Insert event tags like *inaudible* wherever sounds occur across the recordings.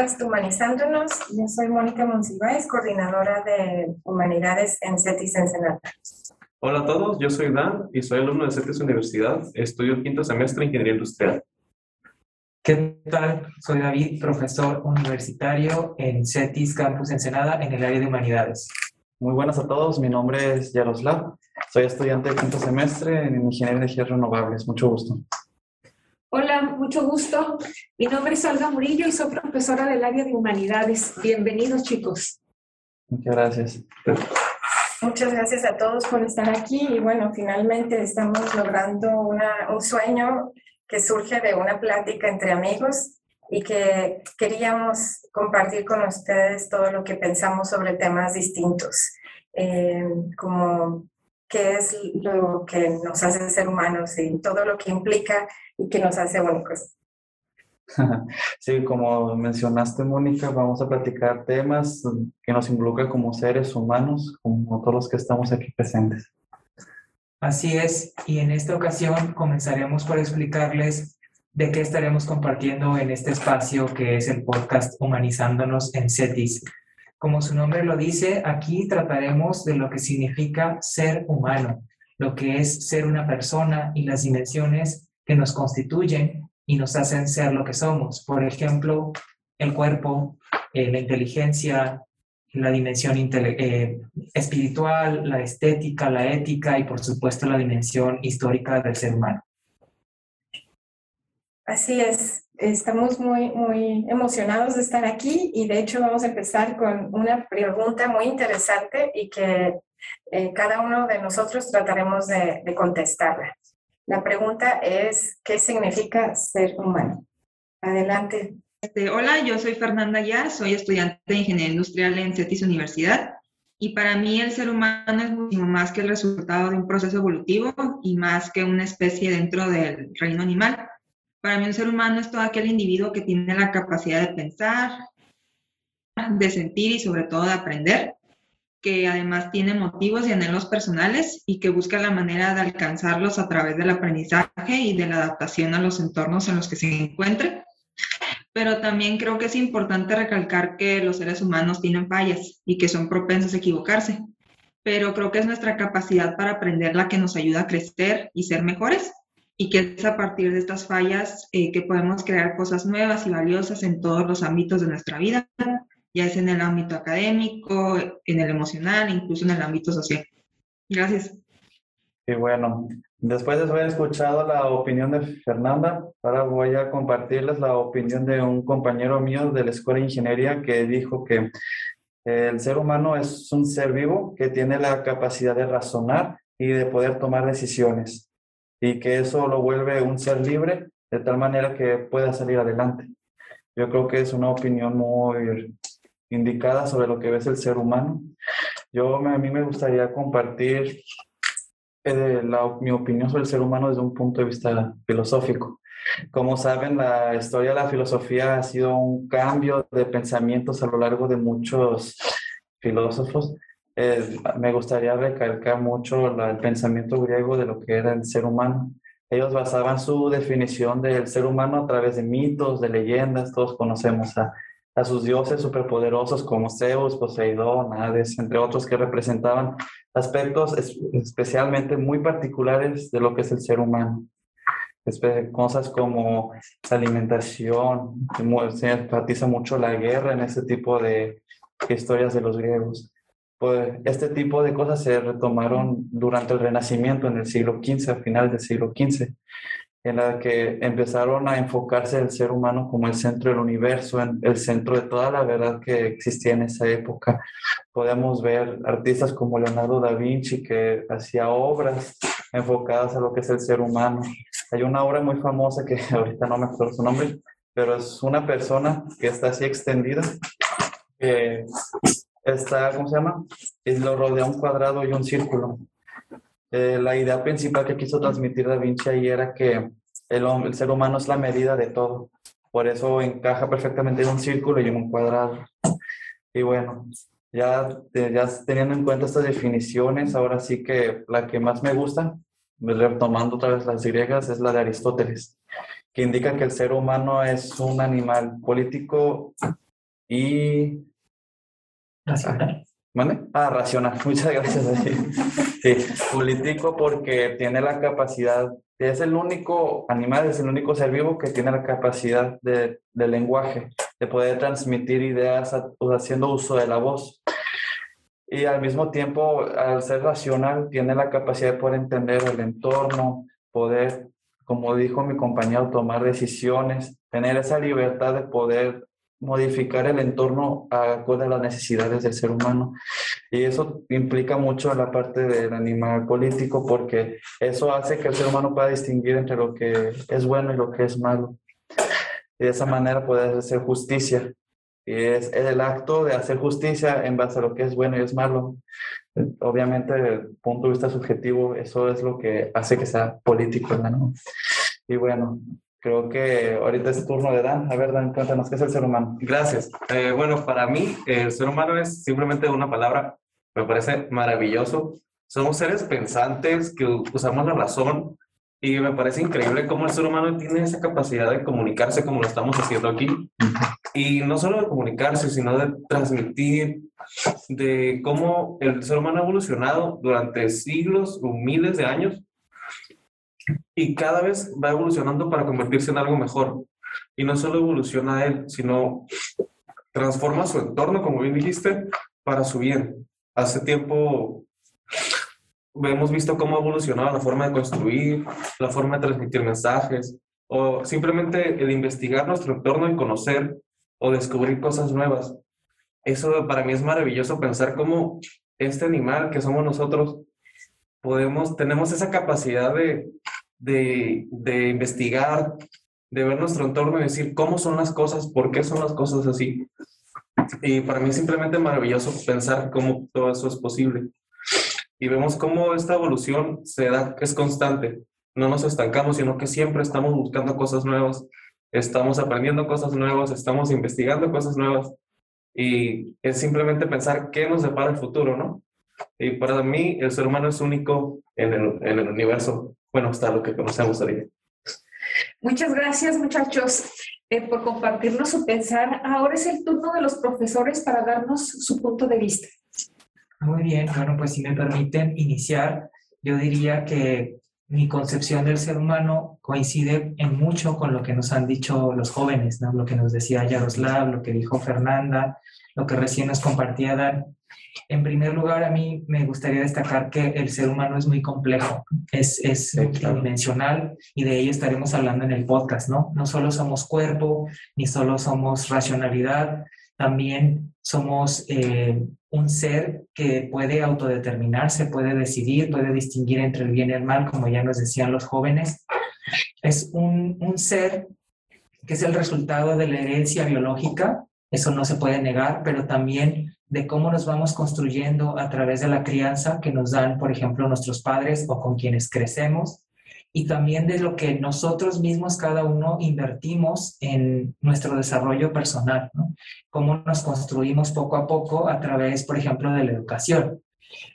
Humanizándonos. Yo soy Mónica Monsiváis, coordinadora de Humanidades en CETIS Ensenada. Hola a todos, yo soy Dan y soy alumno de CETIS Universidad. Estudio el quinto semestre de Ingeniería Industrial. ¿Qué tal? Soy David, profesor universitario en CETIS Campus Ensenada en el área de Humanidades. Muy buenas a todos, mi nombre es Yaroslav, soy estudiante de quinto semestre en Ingeniería de Energías Renovables. Mucho gusto. Hola, mucho gusto. Mi nombre es Olga Murillo y soy profesora del área de Humanidades. Bienvenidos, chicos. Muchas gracias. Muchas gracias a todos por estar aquí y bueno, finalmente estamos logrando una, un sueño que surge de una plática entre amigos y que queríamos compartir con ustedes todo lo que pensamos sobre temas distintos, eh, como qué es lo que nos hace ser humanos y todo lo que implica y que nos hace únicos. *laughs* Sí, como mencionaste, Mónica, vamos a platicar temas que nos involucran como seres humanos, como todos los que estamos aquí presentes. Así es, y en esta ocasión comenzaremos por explicarles de qué estaremos compartiendo en este espacio que es el podcast Humanizándonos en CETIS. Como su nombre lo dice, aquí trataremos de lo que significa ser humano, lo que es ser una persona y las dimensiones que nos constituyen y nos hacen ser lo que somos. Por ejemplo, el cuerpo, eh, la inteligencia, la dimensión eh, espiritual, la estética, la ética y por supuesto la dimensión histórica del ser humano. Así es, estamos muy, muy emocionados de estar aquí y de hecho vamos a empezar con una pregunta muy interesante y que eh, cada uno de nosotros trataremos de, de contestarla. La pregunta es, ¿qué significa ser humano? Adelante. Este, hola, yo soy Fernanda Ya, soy estudiante de Ingeniería Industrial en CETIS Universidad y para mí el ser humano es mucho más que el resultado de un proceso evolutivo y más que una especie dentro del reino animal. Para mí un ser humano es todo aquel individuo que tiene la capacidad de pensar, de sentir y sobre todo de aprender que además tiene motivos y anhelos personales y que busca la manera de alcanzarlos a través del aprendizaje y de la adaptación a los entornos en los que se encuentre. Pero también creo que es importante recalcar que los seres humanos tienen fallas y que son propensos a equivocarse. Pero creo que es nuestra capacidad para aprender la que nos ayuda a crecer y ser mejores y que es a partir de estas fallas eh, que podemos crear cosas nuevas y valiosas en todos los ámbitos de nuestra vida ya es en el ámbito académico, en el emocional, incluso en el ámbito social. Gracias. Y bueno, después de haber escuchado la opinión de Fernanda, ahora voy a compartirles la opinión de un compañero mío de la Escuela de Ingeniería que dijo que el ser humano es un ser vivo que tiene la capacidad de razonar y de poder tomar decisiones y que eso lo vuelve un ser libre de tal manera que pueda salir adelante. Yo creo que es una opinión muy indicada sobre lo que ves el ser humano. Yo, a mí me gustaría compartir eh, mi opinión sobre el ser humano desde un punto de vista filosófico. Como saben, la historia de la filosofía ha sido un cambio de pensamientos a lo largo de muchos filósofos. Me gustaría recalcar mucho el pensamiento griego de lo que era el ser humano. Ellos basaban su definición del ser humano a través de mitos, de leyendas. Todos conocemos a a sus dioses superpoderosos como Zeus, Poseidón, Hades, entre otros que representaban aspectos especialmente muy particulares de lo que es el ser humano. Cosas como alimentación, se enfatiza mucho la guerra en ese tipo de historias de los griegos. Pues este tipo de cosas se retomaron durante el Renacimiento en el siglo XV, a final del siglo XV en la que empezaron a enfocarse el ser humano como el centro del universo, en el centro de toda la verdad que existía en esa época. Podemos ver artistas como Leonardo da Vinci que hacía obras enfocadas a lo que es el ser humano. Hay una obra muy famosa que *laughs* ahorita no me acuerdo su nombre, pero es una persona que está así extendida, está, ¿cómo se llama? Y lo rodea un cuadrado y un círculo. Eh, la idea principal que quiso transmitir Da Vinci ahí era que el, ser humano es la medida de todo. Por eso encaja perfectamente en un círculo y en un cuadrado. Y bueno, ya, ya teniendo en cuenta estas definiciones, ahora sí que la que más me gusta, retomando otra vez las griegas, es la de Aristóteles. que indica que el ser humano es un animal político y... Racional. ¿Vale? Ah, racional. *laughs* Muchas gracias. Sí, político porque tiene la capacidad, es el único animal, es el único ser vivo que tiene la capacidad de, de lenguaje, de poder transmitir ideas haciendo uso de la voz. Y al mismo tiempo, al ser racional, tiene la capacidad de poder entender el entorno, poder como dijo mi compañero, tomar decisiones, tener esa libertad de poder modificar el entorno acorde a las necesidades del ser humano. Y eso implica mucho la parte del animal político porque eso hace que el ser humano pueda distinguir entre lo que es bueno y lo que es malo. Y de esa manera poder hacer justicia. Y es el acto de hacer justicia en base a lo que es bueno y es malo. Obviamente, desde el punto de vista subjetivo, eso es lo que hace que sea político, ¿no? Y bueno, creo que ahorita es turno de Dan. A ver, Dan, cuéntanos, ¿qué es el ser humano? Gracias. Eh, bueno, para mí, el ser humano es simplemente una palabra, me parece maravilloso. Somos seres pensantes que usamos la razón y me parece increíble cómo el ser humano tiene esa capacidad de comunicarse como lo estamos haciendo aquí. Y no solo de comunicarse, sino de transmitir, de cómo el ser humano ha evolucionado durante siglos o miles de años y cada vez va evolucionando para convertirse en algo mejor. Y no solo evoluciona él, sino transforma su entorno, como bien dijiste, para su bien. Hace tiempo hemos visto cómo ha evolucionado la forma de construir, la forma de transmitir mensajes, o simplemente el investigar nuestro entorno y conocer o descubrir cosas nuevas. Eso para mí es maravilloso pensar cómo este animal que somos nosotros podemos, tenemos esa capacidad de, de, de investigar, de ver nuestro entorno y decir cómo son las cosas, por qué son las cosas así. Y para mí es simplemente maravilloso pensar cómo todo eso es posible. Y vemos cómo esta evolución se da, es constante. No nos estancamos, sino que siempre estamos buscando cosas nuevas, estamos aprendiendo cosas nuevas, estamos investigando cosas nuevas. Y es simplemente pensar qué nos depara el futuro, ¿no? Y para mí el ser humano es único en el, en el universo. Bueno, está lo que conocemos ahorita. Muchas gracias, muchachos, eh, por compartirnos su pensar. Ahora es el turno de los profesores para darnos su punto de vista. Muy bien, bueno, pues si me permiten iniciar, yo diría que mi concepción del ser humano coincide en mucho con lo que nos han dicho los jóvenes, ¿no? lo que nos decía Yaroslav, lo que dijo Fernanda, lo que recién nos compartía Dan. En primer lugar, a mí me gustaría destacar que el ser humano es muy complejo, es, es multidimensional y de ello estaremos hablando en el podcast, ¿no? No solo somos cuerpo, ni solo somos racionalidad, también somos eh, un ser que puede autodeterminarse, puede decidir, puede distinguir entre el bien y el mal, como ya nos decían los jóvenes. Es un, un ser que es el resultado de la herencia biológica, eso no se puede negar, pero también de cómo nos vamos construyendo a través de la crianza que nos dan, por ejemplo, nuestros padres o con quienes crecemos, y también de lo que nosotros mismos, cada uno, invertimos en nuestro desarrollo personal, ¿no? Cómo nos construimos poco a poco a través, por ejemplo, de la educación.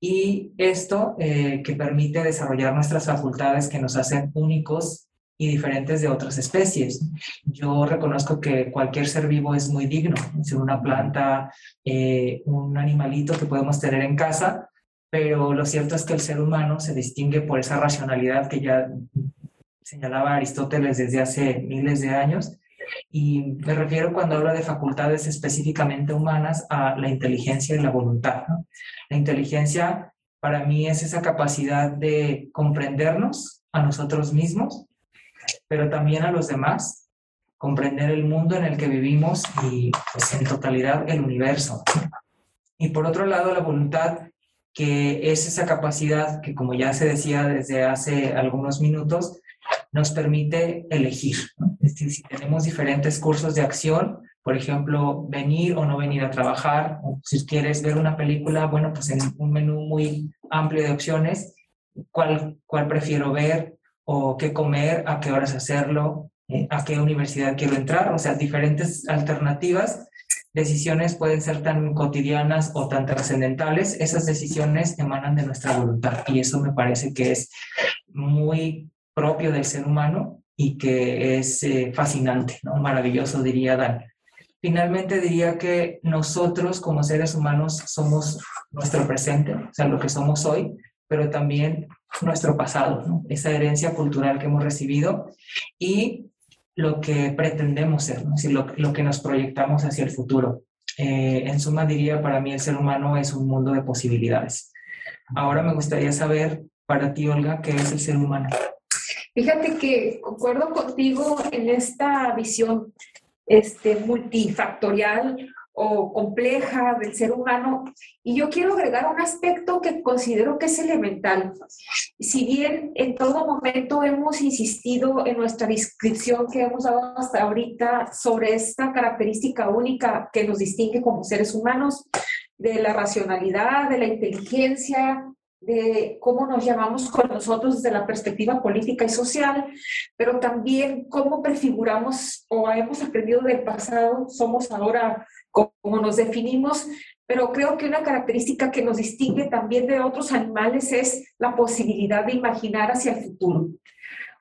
Y esto eh, que permite desarrollar nuestras facultades que nos hacen únicos y diferentes de otras especies. Yo reconozco que cualquier ser vivo es muy digno, es una planta, eh, un animalito que podemos tener en casa, pero lo cierto es que el ser humano se distingue por esa racionalidad que ya señalaba Aristóteles desde hace miles de años. Y me refiero cuando habla de facultades específicamente humanas a la inteligencia y la voluntad. La inteligencia para mí es esa capacidad de comprendernos a nosotros mismos pero también a los demás, comprender el mundo en el que vivimos y pues, en totalidad el universo. Y por otro lado, la voluntad, que es esa capacidad que, como ya se decía desde hace algunos minutos, nos permite elegir. Es decir, si tenemos diferentes cursos de acción, por ejemplo, venir o no venir a trabajar, o si quieres ver una película, bueno, pues en un menú muy amplio de opciones, ¿cuál, cuál prefiero ver? O qué comer, a qué horas hacerlo, eh, a qué universidad quiero entrar, o sea, diferentes alternativas. Decisiones pueden ser tan cotidianas o tan trascendentales, esas decisiones emanan de nuestra voluntad y eso me parece que es muy propio del ser humano y que es eh, fascinante, ¿no? maravilloso, diría Dan. Finalmente diría que nosotros como seres humanos somos nuestro presente, o sea, lo que somos hoy, pero también nuestro pasado, esa herencia cultural que hemos recibido y lo que pretendemos ser, ¿no? lo, lo, que nos proyectamos hacia el futuro. Eh, en suma, diría, para mí el ser humano es un mundo de posibilidades. Ahora me gustaría saber, para ti, Olga, ¿qué es el ser humano? Fíjate que concuerdo contigo en esta visión este, multifactorial o compleja del ser humano. Y yo quiero agregar un aspecto que considero que es elemental. Si bien en todo momento hemos insistido en nuestra descripción que hemos dado hasta ahorita sobre esta característica única que nos distingue como seres humanos, de la racionalidad, de la inteligencia, de cómo nos llamamos con nosotros desde la perspectiva política y social, pero también cómo prefiguramos o hemos aprendido del pasado, somos ahora como nos definimos, pero creo que una característica que nos distingue también de otros animales es la posibilidad de imaginar hacia el futuro.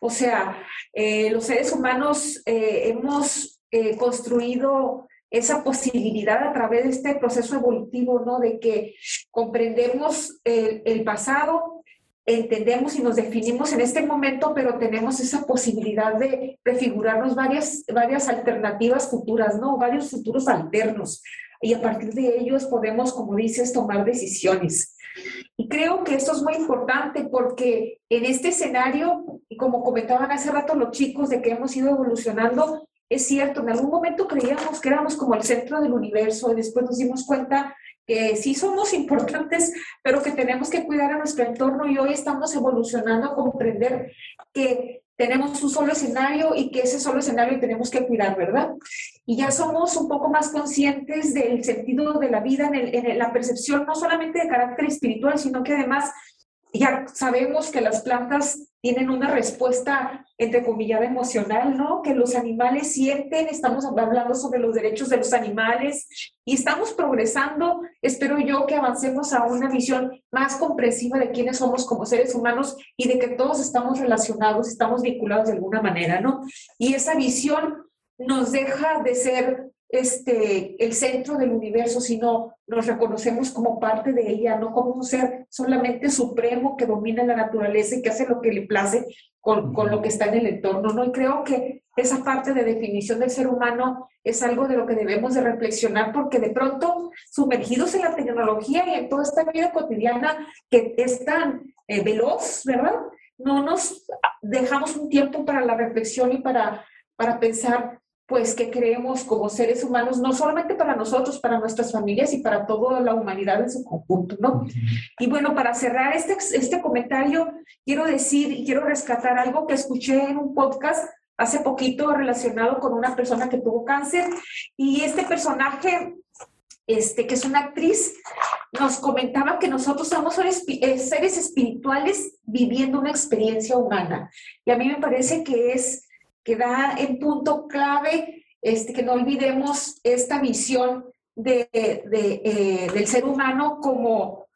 O sea, eh, los seres humanos eh, hemos eh, construido esa posibilidad a través de este proceso evolutivo, ¿no? De que comprendemos el, pasado, entendemos y nos definimos en este momento, pero tenemos esa posibilidad de prefigurarnos varias, varias alternativas futuras, ¿no? Varios futuros alternos. Y a partir de ellos podemos, como dices, tomar decisiones. Y creo que esto es muy importante porque en este escenario, y como comentaban hace rato los chicos de que hemos ido evolucionando, es cierto, en algún momento creíamos que éramos como el centro del universo y después nos dimos cuenta que sí somos *laughs* importantes, pero que tenemos que cuidar a nuestro entorno y hoy estamos evolucionando a comprender que tenemos un solo escenario y que ese solo escenario tenemos que cuidar, ¿verdad? Y ya somos un poco más conscientes del sentido de la vida, en, en la percepción no solamente de carácter espiritual, sino que además ya sabemos que las plantas tienen una respuesta, entre comillas, emocional, ¿no? Que los animales sienten, estamos hablando sobre los derechos de los animales y estamos progresando. Espero yo que avancemos a una visión más comprensiva de quiénes somos como seres humanos y de que todos estamos relacionados, estamos vinculados de alguna manera, ¿no? Y esa visión nos deja de ser este, el centro del universo, sino nos reconocemos como parte de ella, no como un ser solamente supremo que domina la naturaleza y que hace lo que le place con, con, lo que está en el entorno, ¿no? Y creo que esa parte de definición del ser humano es algo de lo que debemos de reflexionar porque de pronto sumergidos en la tecnología y en toda esta vida cotidiana que es tan eh, veloz, ¿verdad? No nos dejamos un tiempo para la reflexión y para, para pensar pues que creemos como seres humanos, no solamente para nosotros, para nuestras familias y para toda la humanidad en su conjunto, ¿no? Y bueno, para cerrar este, este comentario, quiero decir y quiero rescatar algo que escuché en un podcast hace poquito relacionado con una persona que tuvo cáncer y este personaje este, que es una actriz, nos comentaba que nosotros somos eh, seres espirituales viviendo una experiencia humana. Y a mí me parece que es que da en punto clave este, que no olvidemos esta visión de, de, eh, del ser humano como,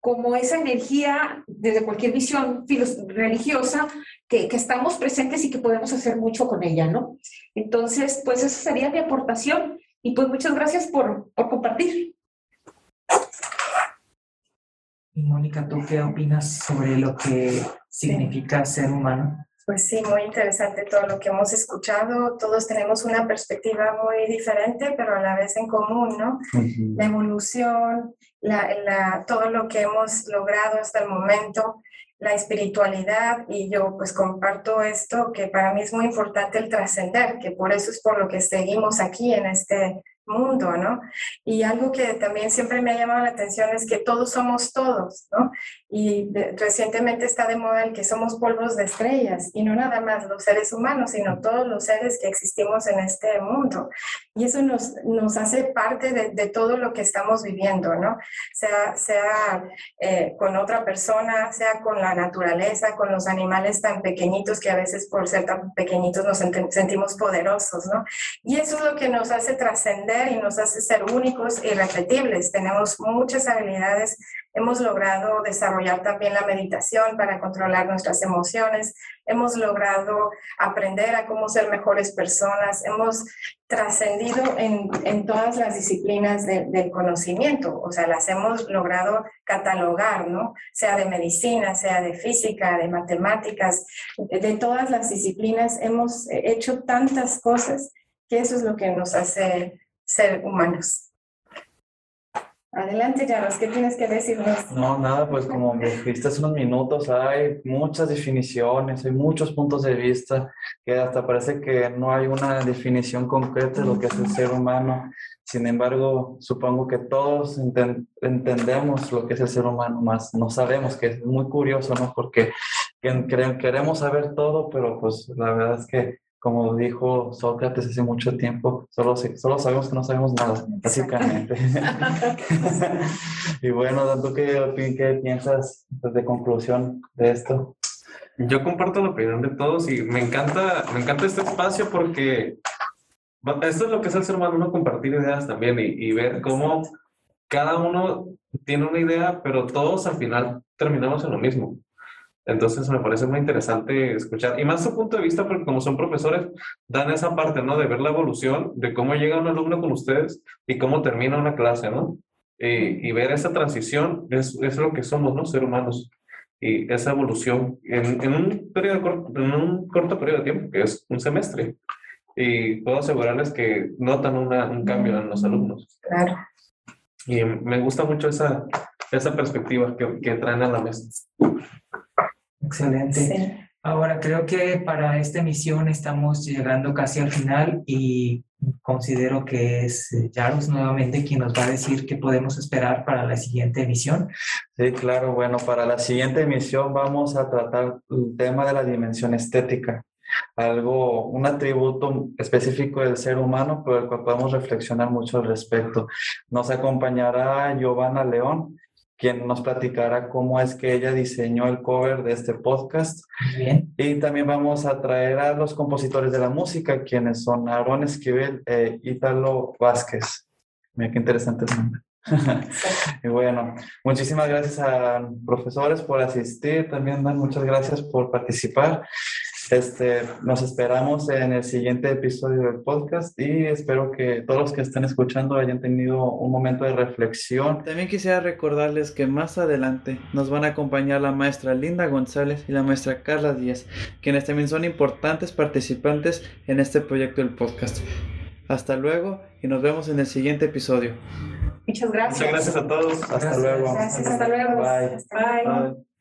como esa energía desde cualquier visión religiosa que, que, estamos presentes y que podemos hacer mucho con ella, ¿no? Entonces, pues esa sería mi aportación y pues muchas gracias por, por compartir. Mónica, ¿tú qué opinas sobre lo que significa ser humano? Pues sí, muy interesante todo lo que hemos escuchado. Todos tenemos una perspectiva muy diferente, pero a la vez en común, ¿no? La evolución, la, la, todo lo que hemos logrado hasta el momento, la espiritualidad, y yo pues comparto esto, que para mí es muy importante el trascender, que por eso es por lo que seguimos aquí en este mundo, ¿no? Y algo que también siempre me ha llamado la atención es que todos somos todos, ¿no? Y recientemente está de moda el que somos polvos de estrellas, y no nada más los seres humanos, sino todos los seres que existimos en este mundo. Y eso nos, nos hace parte de, de todo lo que estamos viviendo, ¿no? Sea, sea eh, con otra persona, sea con la naturaleza, con los animales tan pequeñitos que a veces por ser tan pequeñitos nos sentimos poderosos, ¿no? Y eso es lo que nos hace trascender y nos hace ser únicos y repetibles. Tenemos muchas habilidades. Hemos logrado desarrollar también la meditación para controlar nuestras emociones. Hemos logrado aprender a cómo ser mejores personas. Hemos trascendido en, en, todas las disciplinas de, del conocimiento, o sea, las hemos logrado catalogar, ¿no? Sea de medicina, sea de física, de matemáticas, de, de todas las disciplinas hemos hecho tantas cosas que eso es lo que nos hace ser humanos. Adelante, Jaros, ¿qué tienes que decirnos? No, nada, pues como me dijiste hace unos minutos, hay muchas definiciones, hay muchos puntos de vista, que hasta parece que no hay una definición concreta de lo que es el ser humano. Sin embargo, supongo que todos entendemos lo que es el ser humano, más no sabemos, que es muy curioso, ¿no? Porque queremos saber todo, pero pues la verdad es que como dijo Sócrates hace mucho tiempo, solo, solo sabemos que no sabemos nada, básicamente. *laughs* y bueno, ¿tú qué, qué piensas pues, de conclusión de esto? Yo comparto la opinión de todos y me encanta, me encanta este espacio porque esto es lo que es el ser humano, compartir ideas también y, y ver cómo cada uno tiene una idea, pero todos al final terminamos en lo mismo. Entonces me parece muy interesante escuchar, y más su punto de vista, porque como son profesores, dan esa parte, ¿no? De ver la evolución, de cómo llega un alumno con ustedes y cómo termina una clase, ¿no? Y, y ver esa transición es, es, lo que somos, ¿no? Ser humanos. Y esa evolución en, en, un periodo, en un corto periodo de tiempo, que es un semestre. Y puedo asegurarles que notan una, un cambio en los alumnos. Claro. Y me gusta mucho esa, esa perspectiva que, que traen a la mesa. Excelente. Sí. Ahora creo que para esta emisión estamos llegando casi al final y considero que es Jaros nuevamente quien nos va a decir qué podemos esperar para la siguiente emisión. Sí, claro. Bueno, para la siguiente emisión vamos a tratar el tema de la dimensión estética algo, un atributo específico del ser humano por el cual podemos reflexionar mucho al respecto. Nos acompañará Giovanna León, quien nos platicará cómo es que ella diseñó el cover de este podcast. Bien. Y también vamos a traer a los compositores de la música, quienes son Aaron Esquivel e Ítalo Vázquez. Mira qué interesante el nombre. *laughs* y bueno, muchísimas gracias a profesores por asistir, también Dan, muchas gracias por participar. Este, nos esperamos en el siguiente episodio del podcast y espero que todos los que estén escuchando hayan tenido un momento de reflexión. También quisiera recordarles que más adelante nos van a acompañar la maestra Linda González y la maestra Carla Díaz, quienes también son importantes participantes en este proyecto del podcast. Hasta luego y nos vemos en el siguiente episodio. Muchas gracias. Muchas gracias a todos. Hasta luego. Gracias, hasta luego. Bye. Bye. Bye.